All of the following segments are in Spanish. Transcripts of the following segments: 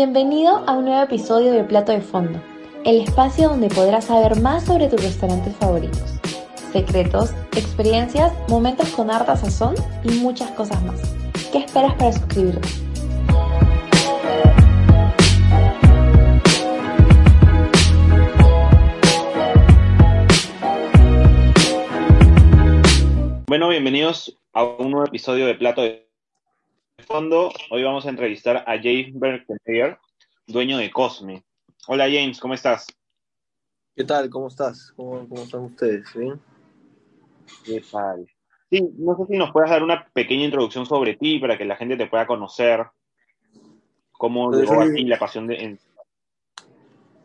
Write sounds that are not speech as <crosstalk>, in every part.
Bienvenido a un nuevo episodio de Plato de Fondo, el espacio donde podrás saber más sobre tus restaurantes favoritos, secretos, experiencias, momentos con harta sazón y muchas cosas más. ¿Qué esperas para suscribirte? Bueno, bienvenidos a un nuevo episodio de Plato de Fondo. Hoy vamos a entrevistar a James Berkenmeyer, dueño de Cosme. Hola James, ¿cómo estás? ¿Qué tal? ¿Cómo estás? ¿Cómo, cómo están ustedes? ¿Bien? ¿Qué tal? Sí, no sé si nos puedes dar una pequeña introducción sobre ti para que la gente te pueda conocer. ¿Cómo llegó a ti la pasión de... en-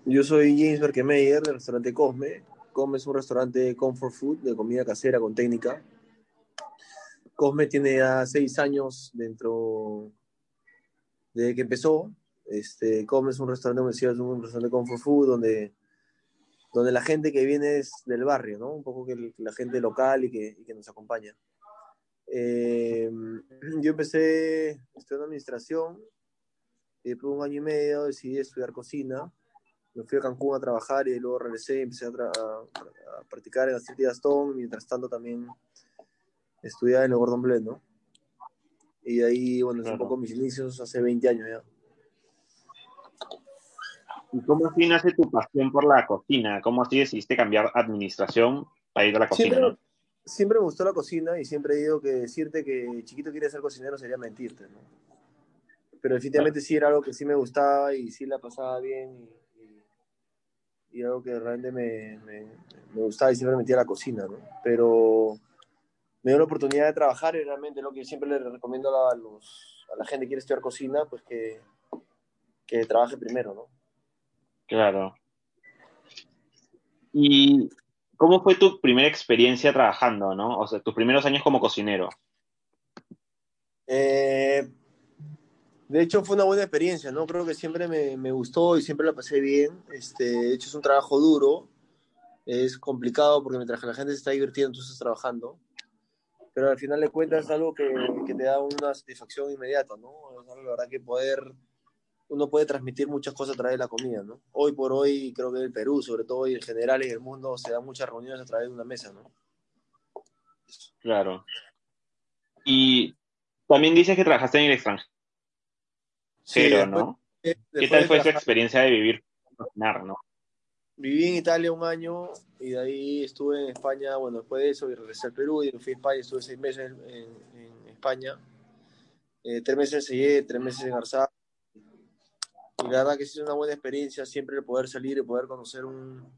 Yo soy James Berkemeyer del restaurante Cosme. Cosme es un restaurante comfort food de comida casera con técnica. Cosme tiene ya seis años dentro desde que empezó. Este, Cosme es un restaurante, como decía, es un restaurante comfort food donde, donde la gente que viene es del barrio, ¿no? Un poco que la gente local y que, y que nos acompaña. Eh, yo empecé estudiando administración y después de un año y medio decidí estudiar cocina. Me fui a Cancún a trabajar y luego regresé y empecé a, a- a practicar en la City Gastón. Mientras tanto también estudiaba en el Gordon Bleu, ¿no? Y de ahí, bueno, es un Claro. poco mis inicios hace 20 años ya. ¿Y cómo así nace tu pasión por la cocina? ¿Cómo así decidiste cambiar administración para ir a la cocina? Siempre, no? siempre me gustó la cocina y siempre he dicho que decirte que chiquito quería ser cocinero sería mentirte, ¿no? Pero definitivamente sí era algo que sí me gustaba y sí la pasaba bien y, y- y algo que realmente me, me- me gustaba y siempre me metía a la cocina, ¿no? Pero me dio la oportunidad de trabajar y realmente lo que siempre le recomiendo a, los, a la gente que quiere estudiar cocina, pues que, que trabaje primero, ¿no? Claro. ¿Y cómo fue tu primera experiencia trabajando, no? O sea, tus primeros años como cocinero. Eh, de hecho, fue una buena experiencia, ¿no? Creo que siempre me, me gustó y siempre la pasé bien. Este, de hecho, es un trabajo duro, es complicado porque mientras que la gente se está divirtiendo, tú estás trabajando. Pero al final de cuentas es algo que, que te da una satisfacción inmediata, ¿no? Es algo, la verdad, que poder, uno puede transmitir muchas cosas a través de la comida, ¿no? Hoy por hoy, creo que en el Perú, sobre todo, y en general en el mundo, se dan muchas reuniones a través de una mesa, ¿no? Claro. Y también dices que trabajaste en el extranjero, después- ¿no? ¿Qué tal fue esa experiencia de vivir cocinar, no? Viví en Italia un año y de ahí estuve en España, bueno, después de eso y regresé al Perú y fui a España, estuve seis meses en, en- España, Eh, tres meses en Sellé, tres meses en Arzá. Y la verdad que sí es una buena experiencia siempre el poder salir y poder conocer un,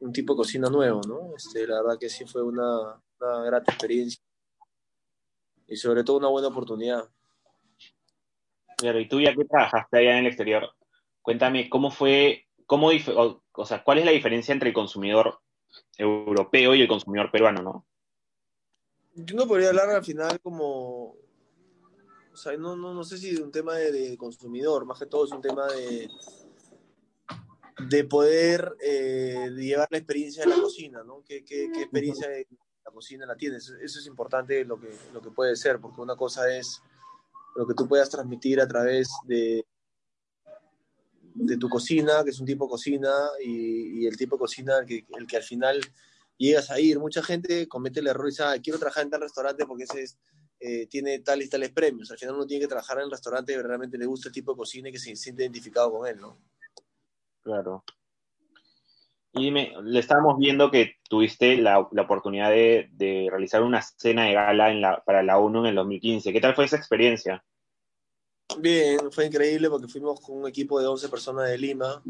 un tipo de cocina nuevo, ¿no? Este, la verdad que sí fue una, una grata experiencia y sobre todo una buena oportunidad. Claro, y tú ya que trabajaste allá en el exterior, cuéntame cómo fue, cómo, dif- o, o sea, cuál es la diferencia entre el consumidor europeo y el consumidor peruano, ¿no? Yo no podría hablar al final como, o sea, no, no, no sé si de un tema de, de consumidor, más que todo es un tema de, de poder eh, llevar la experiencia de la cocina, ¿no? ¿Qué, qué, qué experiencia de la cocina la tienes? Eso es importante lo que, lo que puede ser, porque una cosa es lo que tú puedas transmitir a través de, de tu cocina, que es un tipo de cocina, y, el tipo de cocina el que, al final llegas a ir. Mucha gente comete el error y dice, "Ah, quiero trabajar en tal restaurante porque ese es, eh, tiene tal y tales premios. Al final uno tiene que trabajar en el restaurante que realmente le gusta el tipo de cocina y que se siente identificado con él, ¿no? Claro. Y dime, le estábamos viendo que tuviste la, la oportunidad de, de realizar una cena de gala en la, para la ONU en el 2015. ¿Qué tal fue esa experiencia? Bien, fue increíble porque fuimos con un equipo de 11 personas de Lima,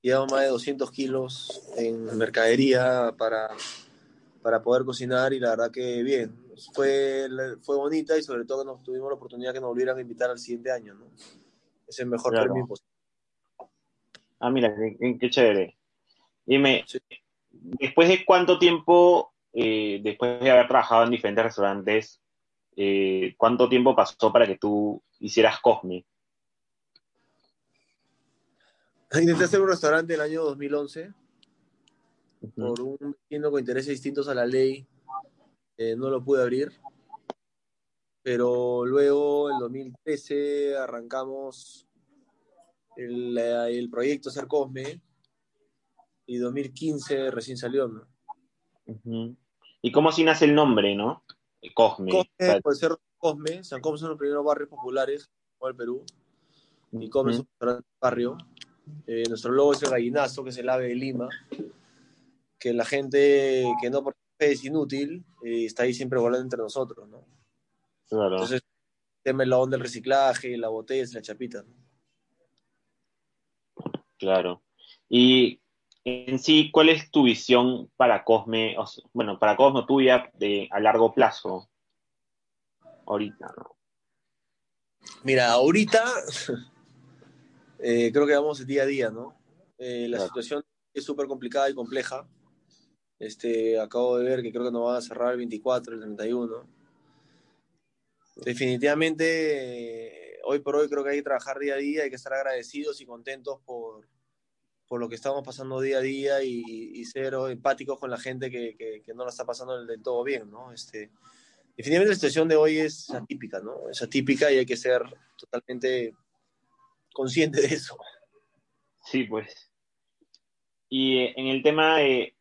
llevamos más de 200 kilos en mercadería para, para poder cocinar y la verdad que bien, fue, fue bonita y sobre todo que nos tuvimos la oportunidad que nos volvieran a invitar al siguiente año, ¿no? Es el mejor Claro. premio posible. Ah, mira, qué, chévere. Dime, Sí. después de cuánto tiempo, eh, después de haber trabajado en diferentes restaurantes, eh, cuánto tiempo pasó para que tú hicieras Cosme? Intenté hacer un restaurante en el año 2011 Ujú. por un vecino con intereses distintos a la ley, eh, no lo pude abrir. Pero luego, en 2013, arrancamos el, el proyecto Ser Cosme y 2015 recién salió, ¿no? ¿Y cómo así nace el nombre, no? Cosme. Cosme, puede ser Cosme, San Cosme son los primeros barrios populares del Perú, y Cosme es un barrio. Eh, nuestro logo es el gallinazo, que es el ave de Lima, que la gente que no es inútil, eh, está ahí siempre volando entre nosotros, ¿no? Claro. Entonces, el tema es la onda del reciclaje, la botella, la chapita, ¿no? Claro. Y en sí, ¿cuál es tu visión para Cosme, o sea, bueno, para Cosmo tuya de, a largo plazo? Ahorita, ¿no? Mira, ahorita <laughs> eh, creo que vamos día a día, ¿no? Eh, la Claro. situación es súper complicada y compleja. Este, acabo de ver que creo que nos van a cerrar el 24, el 31. Definitivamente, eh, hoy por hoy creo que hay que trabajar día a día, hay que estar agradecidos y contentos por, por lo que estamos pasando día a día y, y ser empáticos con la gente que, que, que no la está pasando del todo bien, ¿no? Este, definitivamente la situación de hoy es atípica, ¿no? Es atípica y hay que ser totalmente consciente de eso. Sí, pues. Y eh, en el tema de,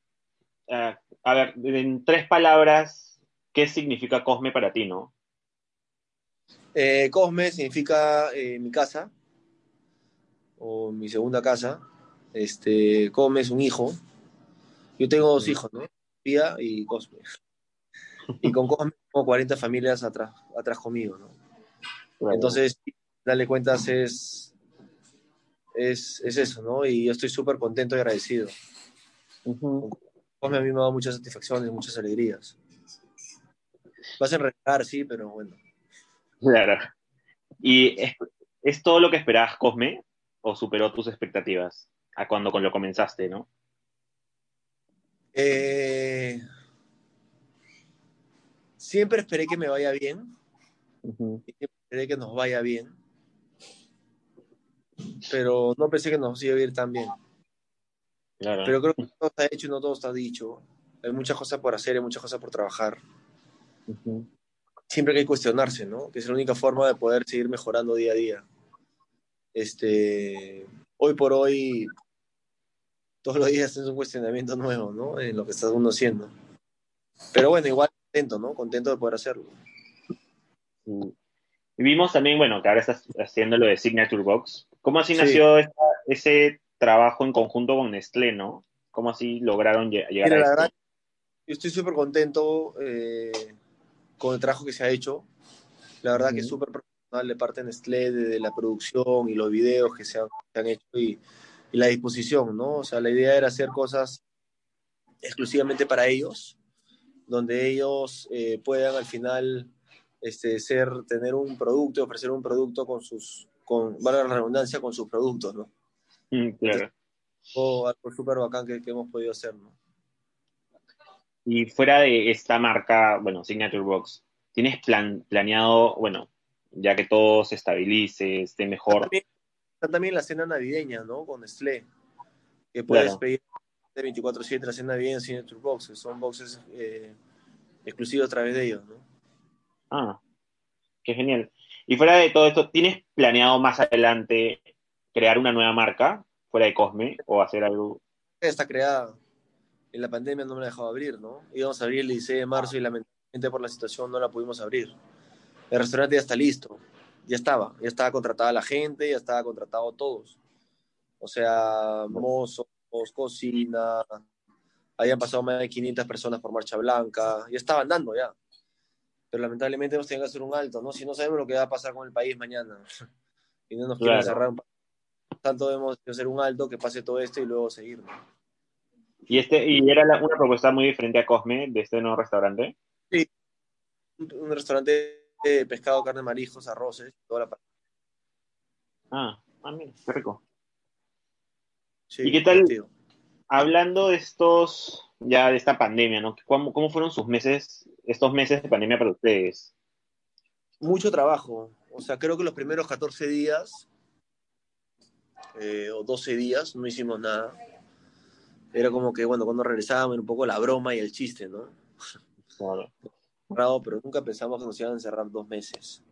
ah, a ver, en tres palabras, ¿qué significa Cosme para ti, no? Eh, Cosme significa eh, mi casa o mi segunda casa. Este, Cosme es un hijo. Yo tengo dos hijos, ¿no? Pía y Cosme. Y con Cosme tengo 40 familias atrás, atrás conmigo, ¿no? Claro. Entonces, darle cuentas es, es, es eso, ¿no? Y yo estoy súper contento y agradecido. Cosme a mí me ha dado muchas satisfacciones, muchas alegrías. Vas a enredar, sí, pero bueno. Claro. ¿Y es, es todo lo que esperabas, Cosme? ¿O superó tus expectativas a cuando con lo comenzaste, no? Eh, siempre esperé que me vaya bien, siempre esperé que nos vaya bien, pero no pensé que nos iba a ir tan bien. Claro. Pero creo que todo está hecho y no todo está dicho. Hay muchas cosas por hacer, hay muchas cosas por trabajar. Ujú. Siempre hay que cuestionarse, ¿no? Que es la única forma de poder seguir mejorando día a día. Este, hoy por hoy, todos los días es un cuestionamiento nuevo, ¿no? En lo que está uno haciendo. Pero bueno, igual contento, ¿no? Contento de poder hacerlo. Sí. Y vimos también, bueno, que ahora estás haciendo lo de Signature Box. ¿Cómo así Sí. nació esta- ese trabajo en conjunto con Nestlé, no? ¿Cómo así lograron lle- llegar Mira, a la esto? verdad, yo estoy súper contento eh, con el trabajo que se ha hecho. La verdad que es súper profesional de parte de Nestlé, de, de la producción y los videos que se han, se han hecho y, y la disposición, ¿no? O sea, la idea era hacer cosas exclusivamente para ellos, donde ellos eh, puedan al final este, ser, tener un producto, ofrecer un producto con sus, con, valga la redundancia, con sus productos, ¿no? Mm, claro. O algo súper bacán que, que hemos podido hacer, ¿no? Y fuera de esta marca, bueno, Signature Box, ¿tienes plan, planeado, bueno, ya que todo se estabilice, esté mejor? También, está también la cena navideña, ¿no? Con Nestlé, que puedes Claro. pedir de 24/7 la cena navideña en Signature Boxes, son boxes eh, exclusivos a través de ellos, ¿no? Ah, qué genial. Y fuera de todo esto, ¿tienes planeado más adelante crear una nueva marca fuera de Cosme o hacer algo? Está creada, en la pandemia no me la dejado abrir, ¿no? Íbamos a abrir el 16 de marzo y lamentablemente por la situación no la pudimos abrir. El restaurante ya está listo, ya estaba, ya estaba contratada la gente, ya estaba contratado todos. O sea, mozos, cocina, habían pasado más de 500 personas por Marcha Blanca, ya estaban dando ya. Pero lamentablemente hemos tenido que hacer un alto, ¿no? Si no sabemos lo que va a pasar con el país mañana <laughs> y no nos quieren Claro. cerrar un tanto debemos hacer un alto que pase todo esto y luego seguir, ¿no? Y este, y era la- una propuesta muy diferente a Cosme de este nuevo restaurante. un, un restaurante de pescado, carne, mariscos, arroces, toda la parte. Ah, ah, mira, qué rico. Sí, ¿Y qué tal? Hablando de estos, ya de esta pandemia, ¿no? ¿Cómo, cómo fueron sus meses, estos meses de pandemia para ustedes? Mucho trabajo. O sea, creo que los primeros 14 días eh, o 12 días no hicimos nada. Era como que, bueno, cuando regresábamos era un poco la broma y el chiste, ¿no? Claro. Cerrado, pero nunca pensamos que nos iban a encerrar dos meses.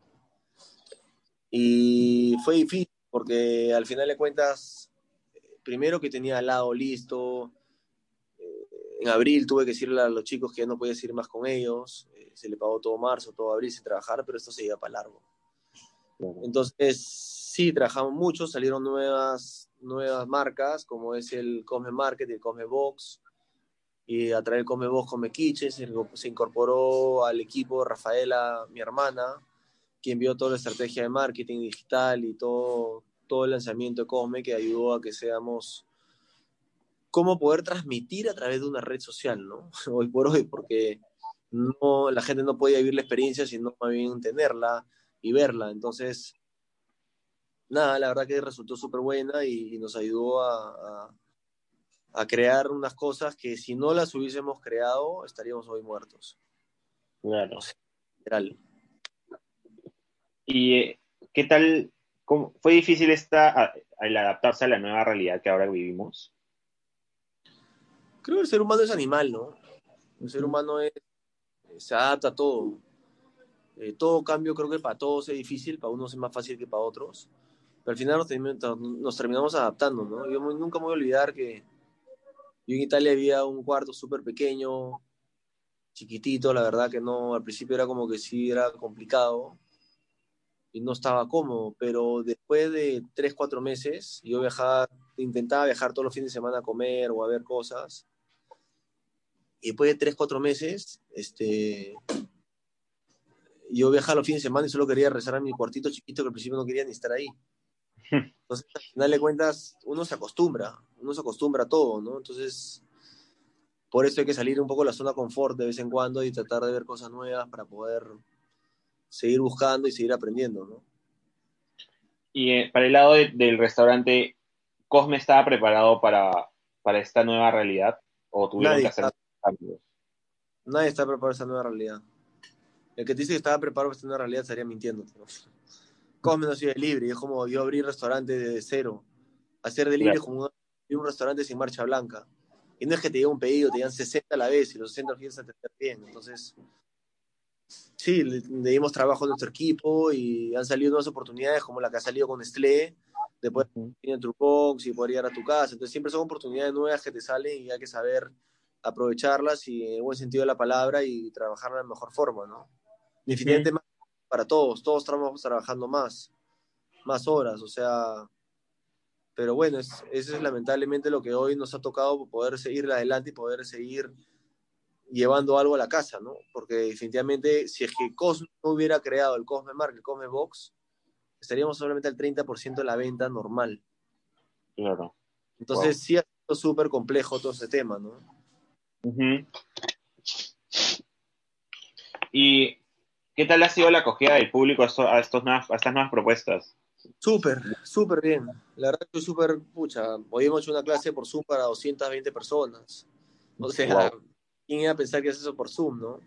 Y fue difícil, porque al final de cuentas, primero que tenía al lado listo, eh, en abril tuve que decirle a los chicos que ya no podía ir más con ellos, eh, se le pagó todo marzo, todo abril sin trabajar, pero esto se iba para largo. Entonces, sí, trabajamos mucho, salieron nuevas, nuevas marcas, como es el Come Market y el Come Box, y a través del Come Kitchen, se, incorporó al equipo Rafaela, mi hermana, quien vio toda la estrategia de marketing digital y todo, todo el lanzamiento de Cosme que ayudó a que seamos cómo poder transmitir a través de una red social, ¿no? <laughs> Hoy por hoy, porque no, la gente no podía vivir la experiencia, sino más bien tenerla y verla. Entonces, nada, la verdad que resultó súper buena y, nos ayudó a, crear unas cosas que si no las hubiésemos creado, estaríamos hoy muertos. Claro. Literal. ¿Y eh, qué tal? Cómo, ¿Fue difícil esta, el adaptarse a la nueva realidad que ahora vivimos? Creo que el ser humano es animal, ¿no? El ser humano es, se adapta a todo. Eh, todo cambio creo que para todos es difícil, para unos es más fácil que para otros. Pero al final nos, terminamos adaptando, ¿no? Yo nunca me voy a olvidar que yo en Italia había un cuarto súper pequeño, chiquitito, la verdad que no, al principio era como que sí era complicado y no estaba cómodo, pero después de tres, cuatro meses, yo viajaba, intentaba viajar todos los fines de semana a comer o a ver cosas, y después de tres, cuatro meses, este, yo viajaba los fines de semana y solo quería rezar a mi cuartito chiquito que al principio no quería ni estar ahí. Entonces, al final de cuentas, uno se acostumbra, uno se acostumbra a todo, ¿no? Entonces, por eso hay que salir un poco de la zona de confort de vez en cuando y tratar de ver cosas nuevas para poder seguir buscando y seguir aprendiendo, ¿no? Y eh, para el lado del restaurante, ¿Cosme estaba preparado para, para esta nueva realidad? ¿O tuvieron que hacer cambios? Nadie está preparado para esta nueva realidad. El que te dice que estaba preparado para esta nueva realidad estaría mintiendo. Cosme no sido libre, es como yo abrir restaurante desde cero. Hacer delivery es como un, restaurante sin marcha blanca. Y no es que te llegue un pedido, te llegan 60 a la vez y los 60 los quieres atender bien. Entonces, sí, le, dimos trabajo a nuestro equipo y han salido nuevas oportunidades como la que ha salido con Nestlé, de poder ir en Trucox y poder ir a tu casa. Entonces siempre son oportunidades nuevas que te salen y hay que saber aprovecharlas y en buen sentido de la palabra y trabajar de la mejor forma, ¿no? Definitivamente más para todos, todos estamos trabajando más, más horas, o sea, pero bueno, eso es lamentablemente lo que hoy nos ha tocado poder seguir adelante y poder seguir llevando algo a la casa, ¿no? Porque definitivamente, si es que Cosme no hubiera creado el Cosme Mark, el Cosme Box, estaríamos solamente al 30% de la venta normal. Claro. Entonces, sí ha sido súper complejo todo ese tema, ¿no? ¿Y qué tal ha sido la acogida del público a, a, estos a estas nuevas propuestas? Súper, súper bien. La verdad que súper, pucha, hoy hemos hecho una clase por Zoom para 220 personas. O sea, ¿quién iba a pensar que es eso por Zoom, no?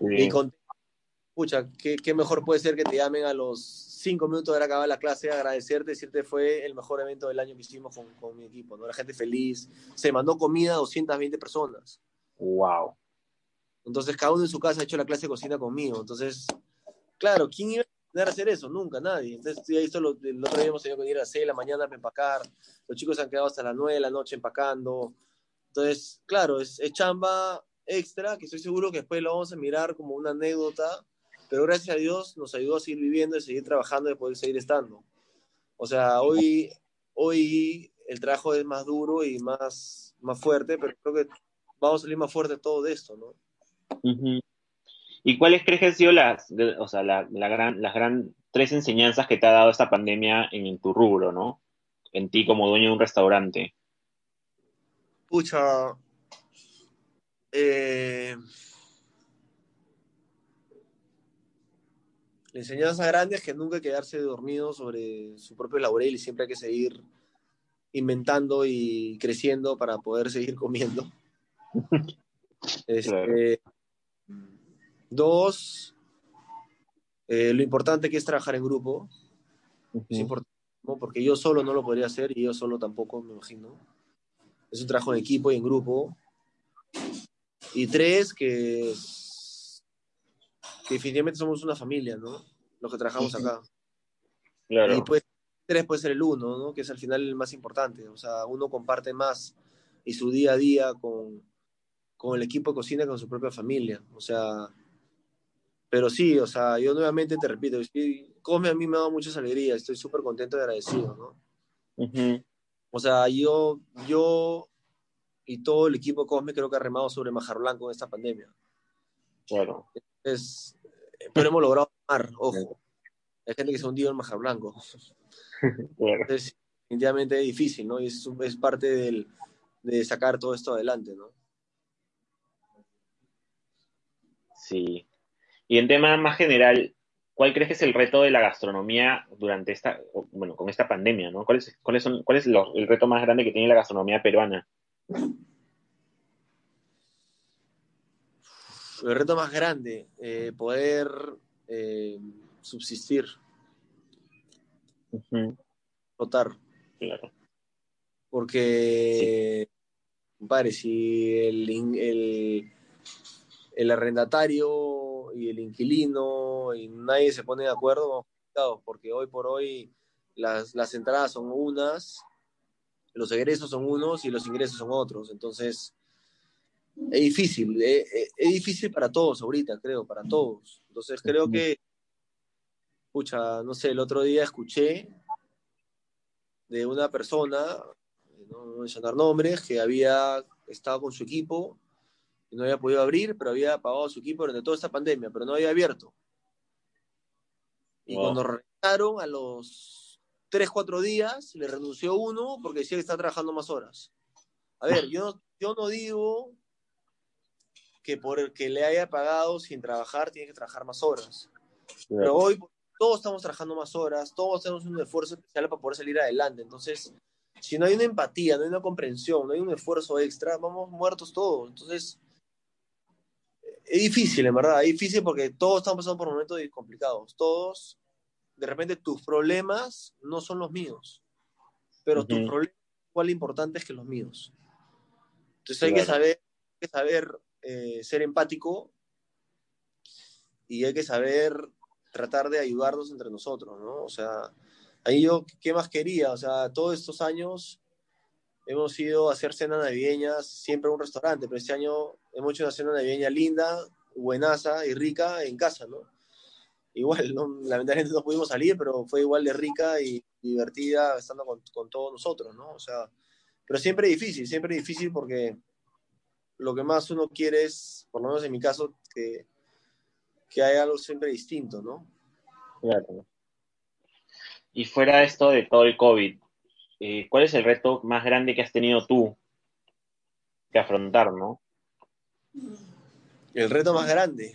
Y con, pucha, ¿qué, mejor puede ser que te llamen a los cinco minutos de acabar la clase, agradecerte, decirte fue el mejor evento del año que hicimos con, con, mi equipo, ¿no? La gente feliz, se mandó comida a 220 personas. Wow. Entonces cada uno en su casa ha hecho la clase de cocina conmigo. Entonces, claro, ¿quién iba a hacer eso? Nunca, nadie. Entonces, ya visto, el otro día hemos tenido que ir a las 6 de la mañana para empacar, los chicos se han quedado hasta las 9 de la noche empacando, entonces, claro, es, chamba extra que estoy seguro que después lo vamos a mirar como una anécdota, pero gracias a Dios nos ayudó a seguir viviendo y seguir trabajando y poder seguir estando. O sea, hoy, hoy el trabajo es más duro y más, más fuerte, pero creo que vamos a salir más fuerte todo de esto, ¿no? ¿Y cuáles crees que han sido las, o sea, la, gran, las gran tres enseñanzas que te ha dado esta pandemia en tu rubro, ¿no? En ti como dueño de un restaurante. Pucha. Eh, la enseñanza grande es que nunca hay que quedarse dormido sobre su propio laurel y siempre hay que seguir inventando y creciendo para poder seguir comiendo. <laughs> Este, dos, eh, lo importante que es trabajar en grupo. Es importante, porque yo solo no lo podría hacer y yo solo tampoco, me imagino es un trabajo en equipo y en grupo. Y tres, que, definitivamente somos una familia, ¿no? Los que trabajamos acá. Claro. Y pues tres puede ser el uno, ¿no? Que es al final el más importante. O sea, uno comparte más y su día a día con, con el equipo de cocina, con su propia familia. O sea, pero sí, o sea, yo nuevamente te repito, Cosme a mí me ha dado muchas alegrías, estoy súper contento y agradecido, ¿no? O sea, yo, yo y todo el equipo Cosme creo que ha remado sobre Majar Blanco en esta pandemia. Claro. Es, pero hemos logrado remar, ojo. Hay gente que se hundido en Majar Blanco. <laughs> Es definitivamente difícil, ¿no? Y es, es parte del, de sacar todo esto adelante, ¿no? Sí. Y en tema más general, ¿cuál crees que es el reto de la gastronomía durante esta, bueno, con esta pandemia, ¿no? ¿Cuál es, cuál es el reto más grande que tiene la gastronomía peruana? El reto más grande, eh, poder eh, subsistir, flotar. Claro. Porque, sí. si el, el, el arrendatario y el inquilino y nadie se pone de acuerdo, porque hoy por hoy las, las entradas son unas, los egresos son unos y los ingresos son otros. Entonces, es difícil, es, es, difícil para todos ahorita, creo, para todos. Entonces, creo que, escucha, no sé, el otro día escuché de una persona, no voy a mencionar nombres, que había estado con su equipo no había podido abrir, pero había pagado su equipo durante toda esta pandemia, pero no había abierto. Y cuando regresaron a los 3, 4 días, le renunció uno porque decía que está trabajando más horas. A ver, yo, yo no digo que por el que le haya pagado sin trabajar tiene que trabajar más horas. Pero hoy todos estamos trabajando más horas, todos tenemos un esfuerzo especial para poder salir adelante. Entonces, si no hay una empatía, no hay una comprensión, no hay un esfuerzo extra, vamos muertos todos. Entonces, es difícil, en verdad, es difícil porque todos estamos pasando por momentos complicados. Todos, de repente, tus problemas no son los míos, pero tus problemas igual importantes que los míos. Entonces hay que saber, hay que saber eh, ser empático y hay que saber tratar de ayudarnos entre nosotros, ¿no? O sea, ahí yo, ¿qué más quería? O sea, todos estos años hemos ido a hacer cenas navideñas siempre en un restaurante, pero este año hemos hecho una cena navideña linda, buenaza y rica en casa, ¿no? Igual, ¿no? lamentablemente no pudimos salir, pero fue igual de rica y divertida estando con, con todos nosotros, ¿no? O sea, pero siempre difícil, siempre difícil porque lo que más uno quiere es, por lo menos en mi caso, que, que haya algo siempre distinto, ¿no? Claro. Y fuera esto de todo el COVID, eh, ¿cuál es el reto más grande que has tenido tú que afrontar, no? El reto más grande.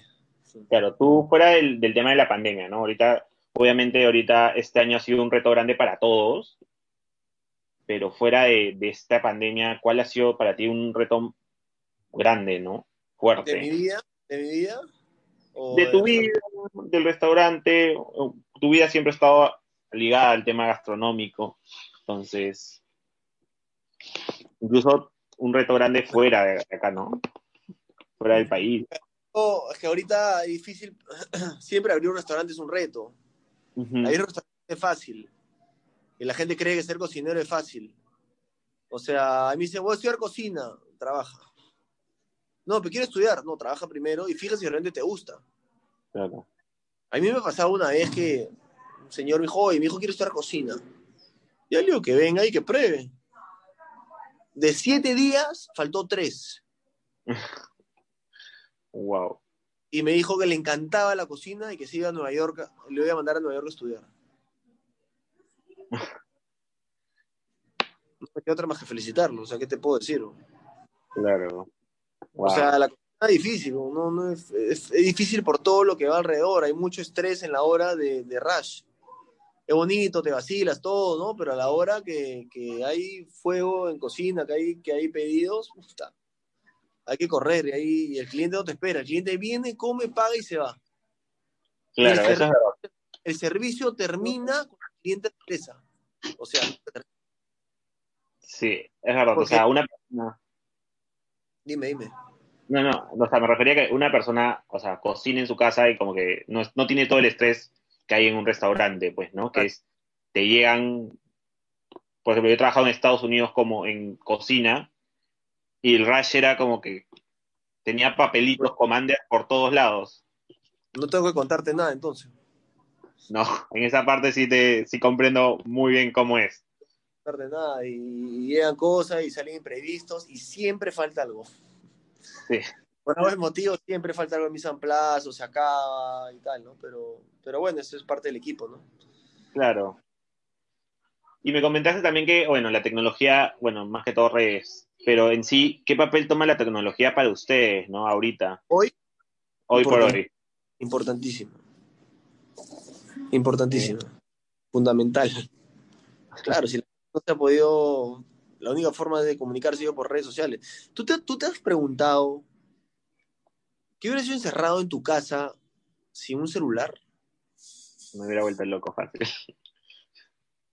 Claro, tú fuera del, tema de la pandemia, ¿no? Ahorita, obviamente, ahorita este año ha sido un reto grande para todos, pero fuera de, esta pandemia, ¿cuál ha sido para ti un reto grande, ¿no? Fuerte. ¿De mi vida? ¿De mi vida? de tu vida, del restaurante, tu vida siempre ha estado ligada al tema gastronómico. Entonces, incluso un reto grande fuera de acá, ¿no? Fuera del país. es que ahorita es difícil, <clears throat> siempre abrir un restaurante es un reto. Abrir un restaurante es fácil. Y la gente cree que ser cocinero es fácil. O sea, a mí se voy a estudiar cocina, trabaja. No, pero quiero estudiar, no, trabaja primero y fíjate si realmente te gusta. Claro. A mí me pasaba una vez que un señor me dijo, oye, mi hijo quiere estudiar cocina. Ya le digo que venga y que pruebe. De siete días, faltó tres. <laughs> wow. Y me dijo que le encantaba la cocina y que se iba a Nueva York, le voy a mandar a Nueva York a estudiar. <laughs> No hay otra más que felicitarlo, o sea, ¿qué te puedo decir? Claro. O sea, la cocina es difícil, ¿no? no es, es, difícil por todo lo que va alrededor, hay mucho estrés en la hora de, de rush es bonito, te vacilas, todo, ¿no? Pero a la hora que, que hay fuego en cocina, que hay, que hay pedidos, está. hay que correr y, ahí, y el cliente no te espera. El cliente viene, come, paga y se va. Claro, el, eso servicio, es el servicio termina con el cliente empresa. O sea, sí, es verdad. O sea, una persona. Dime, dime. No, no, o sea, me refería a que una persona, o sea, cocina en su casa y como que no, no tiene todo el estrés que hay en un restaurante, pues, ¿no? Que es te llegan, por ejemplo, yo he trabajado en Estados Unidos como en cocina y el rush era como que tenía papelitos, commander por todos lados. No tengo que contarte nada entonces. No, en esa parte sí te sí comprendo muy bien cómo es. Nada y, llegan cosas y salen imprevistos y siempre falta algo. Sí. Por algún motivo siempre falta algo en mis o se acaba y tal, ¿no? Pero, pero bueno, eso es parte del equipo, ¿no? Claro. Y me comentaste también que, bueno, la tecnología, bueno, más que todo redes, pero en sí, ¿qué papel toma la tecnología para ustedes, ¿no? Ahorita. Hoy. Hoy por hoy. Importantísimo. Importantísimo. Fundamental. Claro, si no se ha podido, la única forma de comunicarse es por redes sociales. ¿Tú te, ¿Tú te has preguntado qué hubiera sido encerrado en tu casa sin un celular? Me hubiera vuelto loco fácil.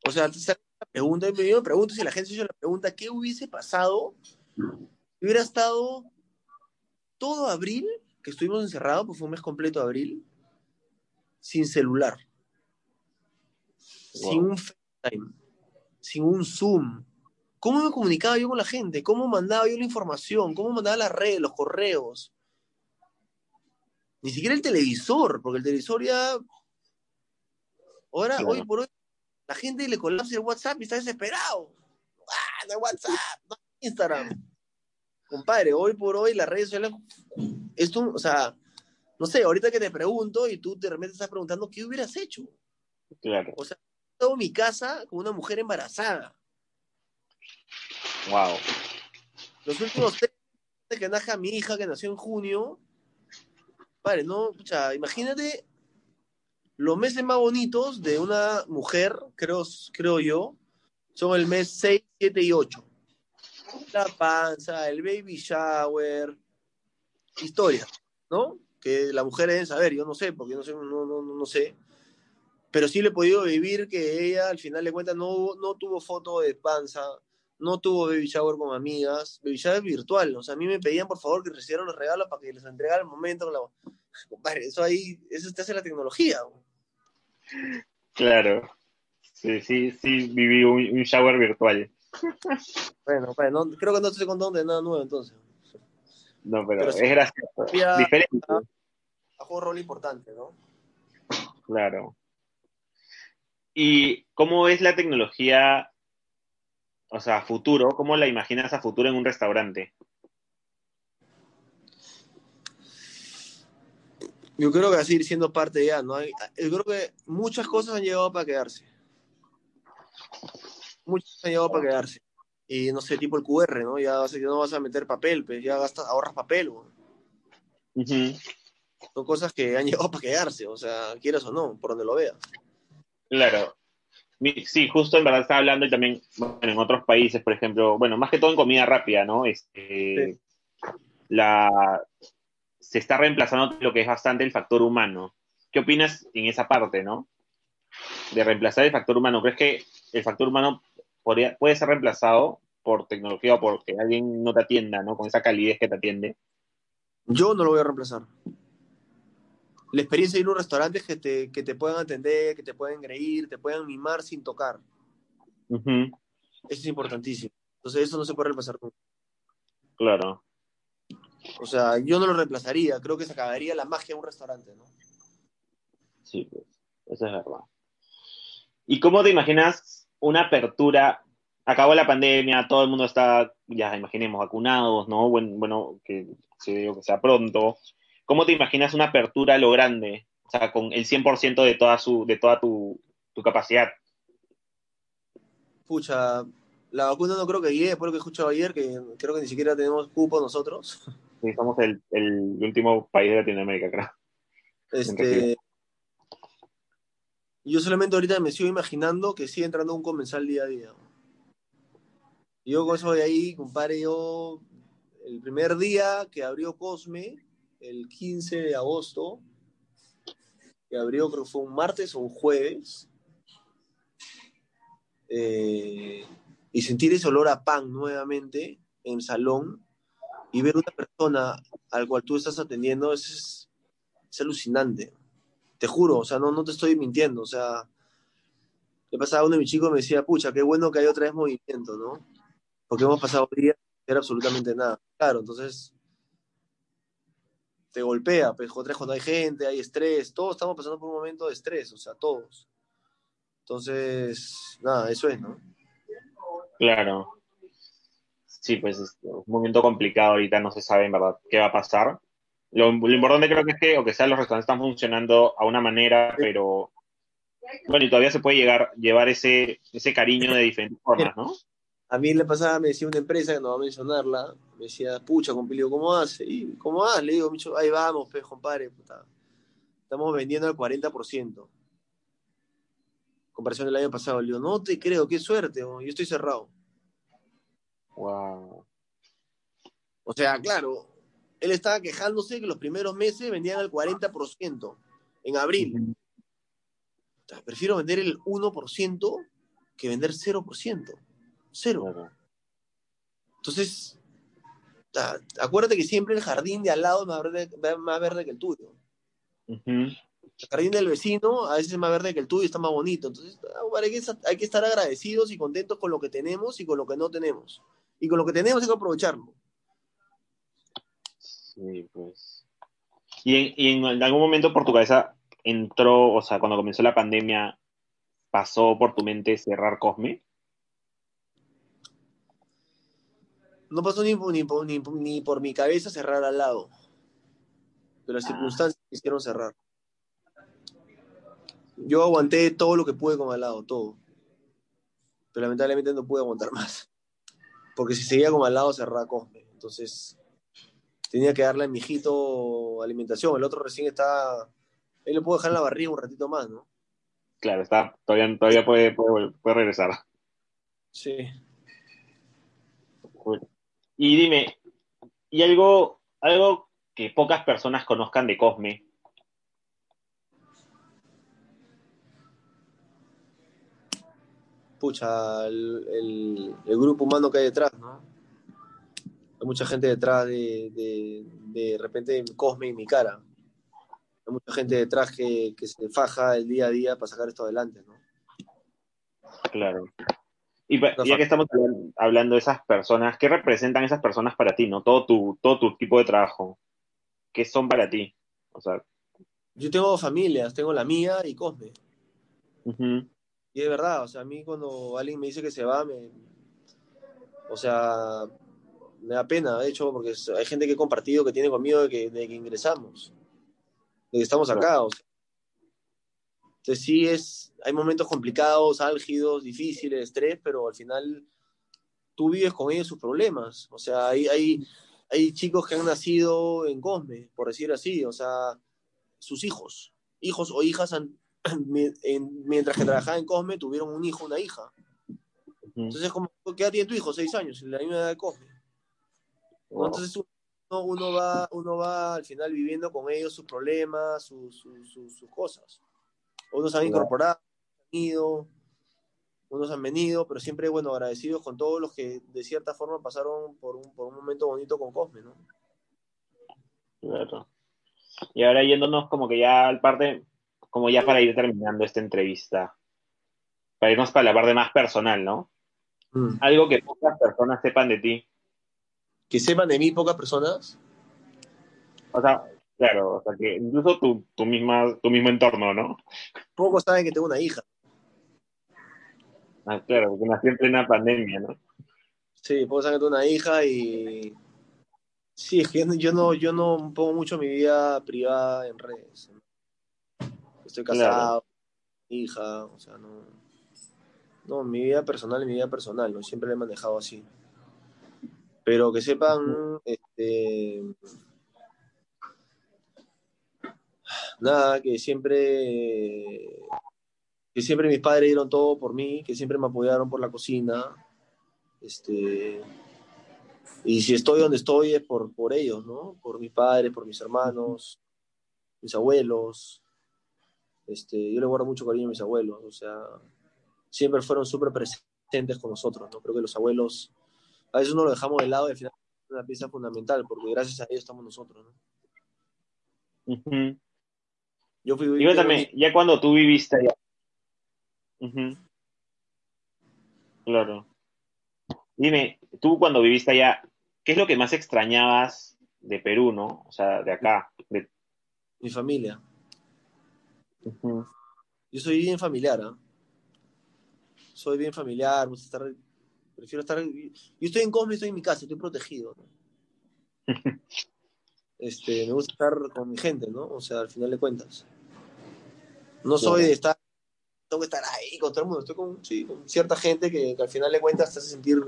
O sea, la pregunta, yo me pregunto si la gente se hizo la pregunta, ¿qué hubiese pasado si hubiera estado todo abril, que estuvimos encerrados, pues fue un mes completo de abril, sin celular, sin un FaceTime, sin un Zoom? ¿Cómo me comunicaba yo con la gente? ¿Cómo mandaba yo la información? ¿Cómo mandaba las redes, los correos? Ni siquiera el televisor, porque el televisor ya... Ahora, hoy por hoy, la gente le colapsa el WhatsApp y está desesperado. Ah, no hay WhatsApp, no hay Instagram. Compadre, hoy por hoy las redes sociales, esto, o sea, no sé, ahorita que te pregunto y tú de repente estás preguntando, ¿qué hubieras hecho? Claro. O sea, todo mi casa con una mujer embarazada. Wow. Los últimos tres que naja mi hija que nació en junio, padre, no, imagínate los meses más bonitos de una mujer, creo, creo yo, son el mes 6, 7 y 8. La panza, el baby shower, historia, ¿no? Que las mujeres deben saber, yo no sé, porque no sé, no, no, no sé. Pero sí le he podido vivir que ella, al final de cuentas, no, no tuvo foto de panza, no tuvo baby shower con amigas, baby shower virtual. O sea, a mí me pedían, por favor, que recibieran los regalos para que les entregara el momento. La... <laughs> Compadre, eso ahí, eso te hace la tecnología. Claro. Sí, sí, sí, viví un, shower virtual. Bueno, bueno creo que no estoy contando de nada nuevo entonces. No, pero, es gracioso. Diferente. Ha un rol importante, ¿no? Claro. ¿Y cómo es la tecnología, o sea, futuro? ¿Cómo la imaginas a futuro en un restaurante? Yo creo que va a seguir siendo parte ya, ¿no? Yo creo que muchas cosas han llegado para quedarse. Muchas han llegado para quedarse. Y no sé, tipo el QR, ¿no? Ya, no vas a meter papel, pues ya gastas, ahorras papel. Son cosas que han <laughs> llegado para quedarse, o sea, quieras o no, por donde lo veas. Claro. Sí, justo en verdad estaba hablando y también, bueno, en otros países, por ejemplo, bueno, más que todo en comida rápida, ¿no? Este, La, se está reemplazando lo que es bastante el factor humano. ¿Qué opinas en esa parte, no? De reemplazar el factor humano. ¿Crees que el factor humano podría, puede ser reemplazado por tecnología o porque alguien no te atienda, ¿no? Con esa calidez que te atiende. Yo no lo voy a reemplazar. La experiencia de ir a un restaurante es que te, que te puedan atender, que te puedan reír, te puedan mimar sin tocar. Eso es importantísimo. Entonces, eso no se puede reemplazar nunca. Claro. O sea, yo no lo reemplazaría, creo que se acabaría la magia de un restaurante, ¿no? Sí, pues, eso es verdad. ¿Y cómo te imaginas una apertura? Acabó la pandemia, todo el mundo está, ya imaginemos, vacunados, ¿no? Bueno, bueno que, que sea pronto. ¿Cómo te imaginas una apertura a lo grande? O sea, con el 100% de toda, su, de toda tu, tu capacidad. Pucha, la vacuna no creo que llegue, por lo que he escuchado ayer, que creo que ni siquiera tenemos cupo nosotros. <laughs> Sí, somos el, último país de Latinoamérica, creo. Este, yo solamente ahorita me sigo imaginando que sigue entrando un comensal día a día. Yo con eso de ahí, compadre, yo el primer día que abrió Cosme, el 15 de agosto, que abrió creo que fue un martes o un jueves, eh, y sentir ese olor a pan nuevamente en el salón, y ver una persona al cual tú estás atendiendo es, alucinante. Te juro, o sea, no, no te estoy mintiendo, o sea, le pasaba uno de mis chicos me decía, pucha, qué bueno que hay otra vez movimiento, ¿no? Porque hemos pasado días sin hacer absolutamente nada. Claro, entonces te golpea, pues vez cuando hay gente, hay estrés, todos estamos pasando por un momento de estrés, o sea, todos. Entonces, nada, eso es, ¿no? Claro. Sí, pues es un momento complicado ahorita, no se sabe en verdad qué va a pasar. Lo, lo importante creo que es que, o que sea, los restaurantes están funcionando a una manera, pero bueno, y todavía se puede llegar, llevar ese, ese cariño de diferentes formas, ¿no? A mí le pasaba, me decía una empresa, que no va a mencionarla, me decía, pucha, compilio, ¿cómo hace? Y, ¿cómo hace? Le digo, Micho, ahí vamos, pues, compadre, puta. Estamos vendiendo al 40%. Comparación del año pasado. Le digo, no te creo, qué suerte, yo estoy cerrado. Wow. O sea, claro, él estaba quejándose que los primeros meses vendían al 40% en abril. O sea, prefiero vender el 1% que vender 0%. Cero. Claro. Entonces, ah, acuérdate que siempre el jardín de al lado es más verde, más verde que el tuyo. El jardín del vecino a veces es más verde que el tuyo y está más bonito. Entonces, ah, hay que, hay que estar agradecidos y contentos con lo que tenemos y con lo que no tenemos. Y con lo que tenemos hay que aprovecharlo. Sí, pues. ¿Y en, y en algún momento por tu cabeza entró, o sea, cuando comenzó la pandemia, pasó por tu mente cerrar Cosme? No pasó ni, por- ni, por- ni, por- ni por mi cabeza cerrar al lado. Pero las Ah. circunstancias me hicieron cerrar. Yo aguanté todo lo que pude con al lado, todo. Pero lamentablemente no pude aguantar <laughs> más. Porque si seguía con al lado, cerraba Cosme. Entonces, tenía que darle a mi hijito alimentación. El otro recién está. Él lo puedo dejar en la barriga un ratito más, ¿no? Claro, está, todavía, todavía puede, puede, puede regresar. Sí. Y dime, ¿y algo, algo que pocas personas conozcan de Cosme? pucha, el, el- el grupo humano que hay detrás, ¿no? Hay mucha gente detrás de, de, de repente Cosme y mi cara. Hay mucha gente detrás que, que se faja el día a día para sacar esto adelante, ¿no? Claro. Y ya que estamos hablan- hablando de esas personas, ¿qué representan esas personas para ti, no? Todo tu, todo tu tipo de trabajo. ¿Qué son para ti? O sea, Yo tengo familias, tengo la mía y Cosme. Y es verdad, o sea, a mí cuando alguien me dice que se va, me, o sea, me da pena, de hecho, porque hay gente que he compartido que tiene conmigo de que, de que ingresamos, de que estamos acá, o sea. Entonces sí es, hay momentos complicados, álgidos, difíciles, estrés, pero al final tú vives con ellos sus problemas. O sea, hay, hay, hay chicos que han nacido en Cosme, por decir así, o sea, sus hijos, hijos o hijas han, <clears throat> en- mientras que trabajaban en Cosme, tuvieron un hijo, una hija. Entonces, como, ¿qué edad tiene tu hijo? Seis años, la misma edad de Cosme. Entonces, uno, uno va, uno va al final viviendo con ellos sus problemas, sus, sus, sus, sus cosas. Unos han incorporado, han ido, unos han venido, pero siempre, bueno, agradecidos con todos los que de cierta forma pasaron por un, por un momento bonito con Cosme, ¿no? Claro. Y ahora yéndonos como que ya al parte, como ya para ir terminando esta entrevista, para irnos para la parte más personal, ¿no? Algo que pocas personas sepan de ti. Que sepan de mí pocas personas. O sea, claro, o sea que incluso tu, tu misma, tu mismo entorno, ¿no? Pocos saben que tengo una hija. Ah, claro, porque nací en plena pandemia, ¿no? Sí, pocos saben que tengo una hija y... Sí, es que yo no, yo no, pongo mucho mi vida privada en redes. Estoy casado, hija, o sea, no... No, mi vida personal es mi vida personal, ¿no? Siempre la he manejado así. Pero que sepan, este... Nada, que siempre... Que siempre mis padres dieron todo por mí, que siempre me apoyaron por la cocina. Este... Y si estoy donde estoy es por, por ellos, ¿no? Por mis padres, por mis hermanos, mis abuelos. Este, yo le guardo mucho cariño a mis abuelos, o sea, siempre fueron súper presentes con nosotros, ¿no? Creo que los abuelos, a veces uno lo dejamos de lado y al final es una pieza fundamental, porque gracias a ellos estamos nosotros, ¿no? Yo fui Y cuéntame, ya cuando tú viviste allá. Claro. Dime, tú cuando viviste allá, ¿qué es lo que más extrañabas de Perú, no? O sea, de acá. De... Mi familia. Yo soy bien familiar, ¿ah? Soy bien familiar, estar, prefiero estar... Yo estoy en Cosme, estoy en mi casa, estoy protegido, ¿no? <laughs> este, me gusta estar con mi gente, ¿no? O sea, al final de cuentas. No soy de estar, tengo que estar ahí con todo el mundo, estoy con, sí, con cierta gente que, que, al final de cuentas te hace sentir...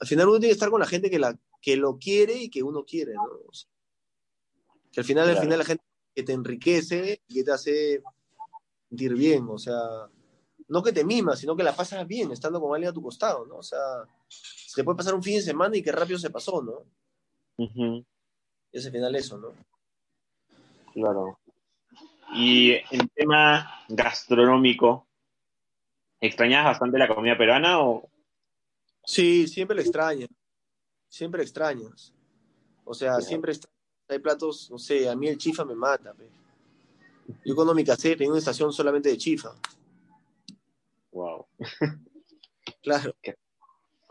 Al final uno tiene que estar con la gente que, la, que lo quiere y que uno quiere, ¿no? O sea, que al final, claro. al final la gente que te enriquece y que te hace sentir bien, o sea, no que te mimas, sino que la pasas bien estando con alguien a tu costado, ¿no? O sea, se puede pasar un fin de semana y que rápido se pasó, ¿no? Uh -huh. Y es al final eso, ¿no? Claro. Y en tema gastronómico, ¿extrañas bastante la comida peruana o...? Sí, siempre la extrañas. Siempre extrañas. O sea, sí. siempre extrañas. Hay platos, no sé, a mí el chifa me mata. Pe. Yo cuando me casé tenía una estación solamente de chifa. Wow. claro. <laughs>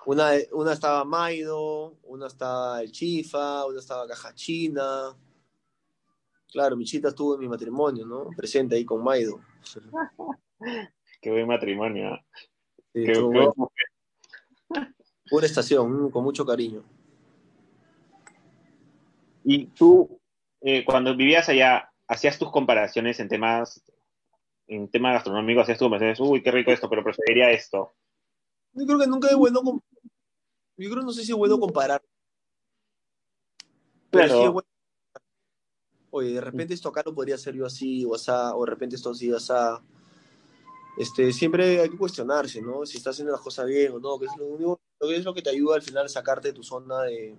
Una, una estaba Maido, una estaba el Chifa, una estaba Caja China. Claro, mi chita estuvo en mi matrimonio, ¿no? Presente ahí con Maido. <laughs> Qué buen matrimonio. Sí, Qué, tuvo, Pura estación, con mucho cariño. Y tú, eh, cuando vivías allá, hacías tus comparaciones en temas, en tema gastronómico, hacías tus comparaciones, uy, qué rico esto, pero preferiría esto. Yo creo que nunca es bueno, yo creo no sé si es bueno comparar. Pero Claro. sí es bueno. Oye, de repente esto acá lo podría hacer yo así, o asá, o de repente esto así, asá. Este, siempre hay que cuestionarse, ¿no? Si estás haciendo las cosas bien o no, que es lo único, lo que es lo que te ayuda al final a sacarte de tu zona de,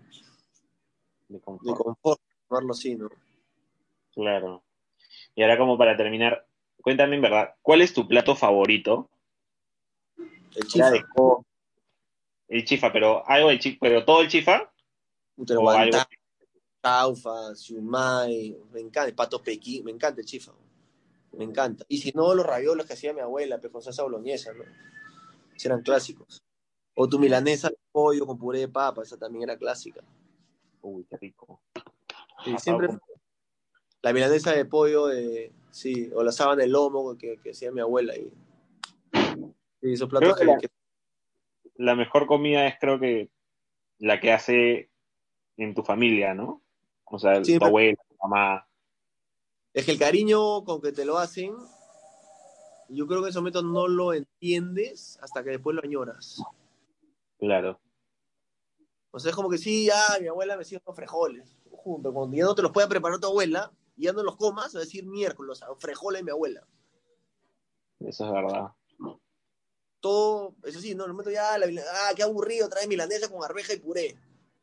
De de confort. confort, llamarlo así, ¿no? Claro. Y ahora como para terminar, cuéntame en verdad, ¿cuál es tu plato favorito? El chifa, de El chifa, pero algo del chifa, pero todo el chifa el chaufa, siumai, me encanta, el pato pequín, me encanta el chifa, me encanta. Y si no, los raviolos que hacía mi abuela, pues con salsa boloñesa, ¿no? Eran clásicos. O tu milanesa de pollo con puré de papa, esa también era clásica. Uy, qué rico. Sí, siempre la milanesa de pollo, de, sí, o la sábana de lomo que, que hacía mi abuela. Y, sí, esos platos la- que- La mejor comida es creo que la que hace en tu familia, ¿no? O sea, Sí, tu abuela, tu mamá. es que el cariño con que te lo hacen, yo creo que en ese momento no lo entiendes hasta que después lo añoras. Claro. O sea, es como que sí, ah, mi abuela me hacía unos frijoles. Junto, cuando ya no te los pueda preparar tu abuela, y ya no los comas, va a decir miércoles, frijoles de mi abuela. Eso es verdad. Todo, eso sí, no, lo meto ya, la, ah, qué aburrido, trae milanesa con arveja y puré.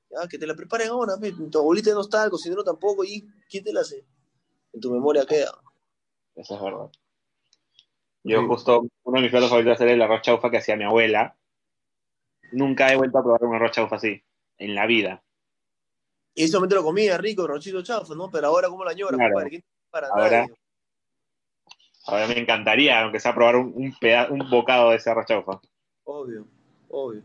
Ya, que te la preparen ahora, pe, tu abuelita no está, el cocinero tampoco, y ¿quién te la hace? En tu memoria queda. Eso es verdad. Yo Sí. justo, uno de mis platos favoritos era el arroz chaufa que hacía mi abuela. Nunca he vuelto a probar un arroz chaufa así, en la vida. Y ese momento lo comía rico, rochito chafo, ¿no? Pero ahora, ¿cómo la añora, Claro. compadre? ¿Quién para Ahora- nadie? Ahora me encantaría, aunque sea probar un, un, peda- un bocado de ese arroz chaufa. Obvio, obvio.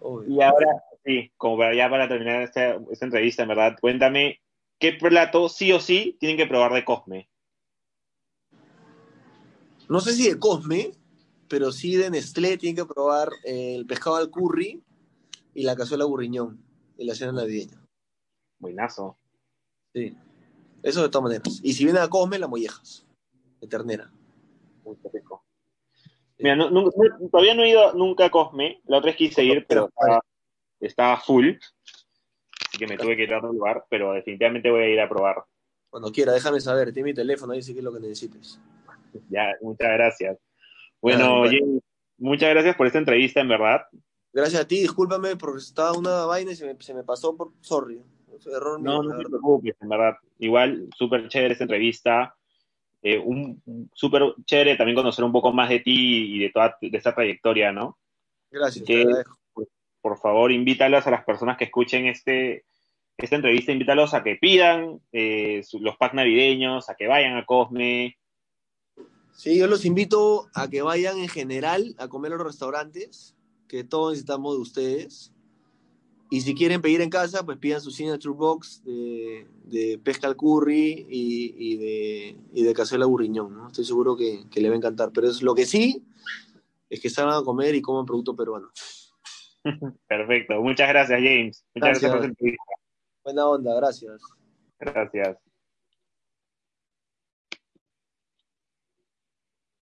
Obvio. Y ahora, sí, como para ya para terminar esta, esta entrevista, en verdad, cuéntame, ¿qué plato sí o sí tienen que probar de Cosme? No sé si de Cosme, pero sí de Nestlé tienen que probar el pescado al curry y la cazuela burriñón y la cena navideña. Buenazo. Sí. Eso de todas maneras. Y si viene a Cosme, las mollejas de ternera. Muy rico. Mira, no- no- no- todavía no he ido nunca a Cosme, la otra vez quise ir, pero estaba, estaba full, así que me tuve que ir a otro lugar, pero definitivamente voy a ir a probar. Cuando quiera, déjame saber. Tiene mi teléfono, ahí sí que es lo que necesites. Ya, muchas gracias. Bueno, Ah. James, muchas gracias por esta entrevista, en verdad. Gracias a ti, discúlpame porque estaba una vaina y se me, se me pasó por. Sorry. Error mío, No, la no te preocupes, en verdad. Igual, súper chévere esta entrevista. Eh, un un súper chévere también conocer un poco más de ti y de toda de esta trayectoria, ¿no? Gracias, Que- te agradezco. Por favor, invítalos a las personas que escuchen este, esta entrevista, invítalos a que pidan eh, los packs navideños, a que vayan a Cosme. Sí, yo los invito a que vayan en general a comer a los restaurantes, que todos necesitamos de ustedes. Y si quieren pedir en casa, pues pidan su signature box de, de pesca al curry y, y de, y de cazuela burriñón, ¿no? Estoy seguro que, que le va a encantar. Pero es lo que sí, es que salgan a comer y coman producto peruano. <laughs> Perfecto. Muchas gracias, James. Muchas gracias, Gracias. por tu entrevista. Buena onda, gracias. Gracias.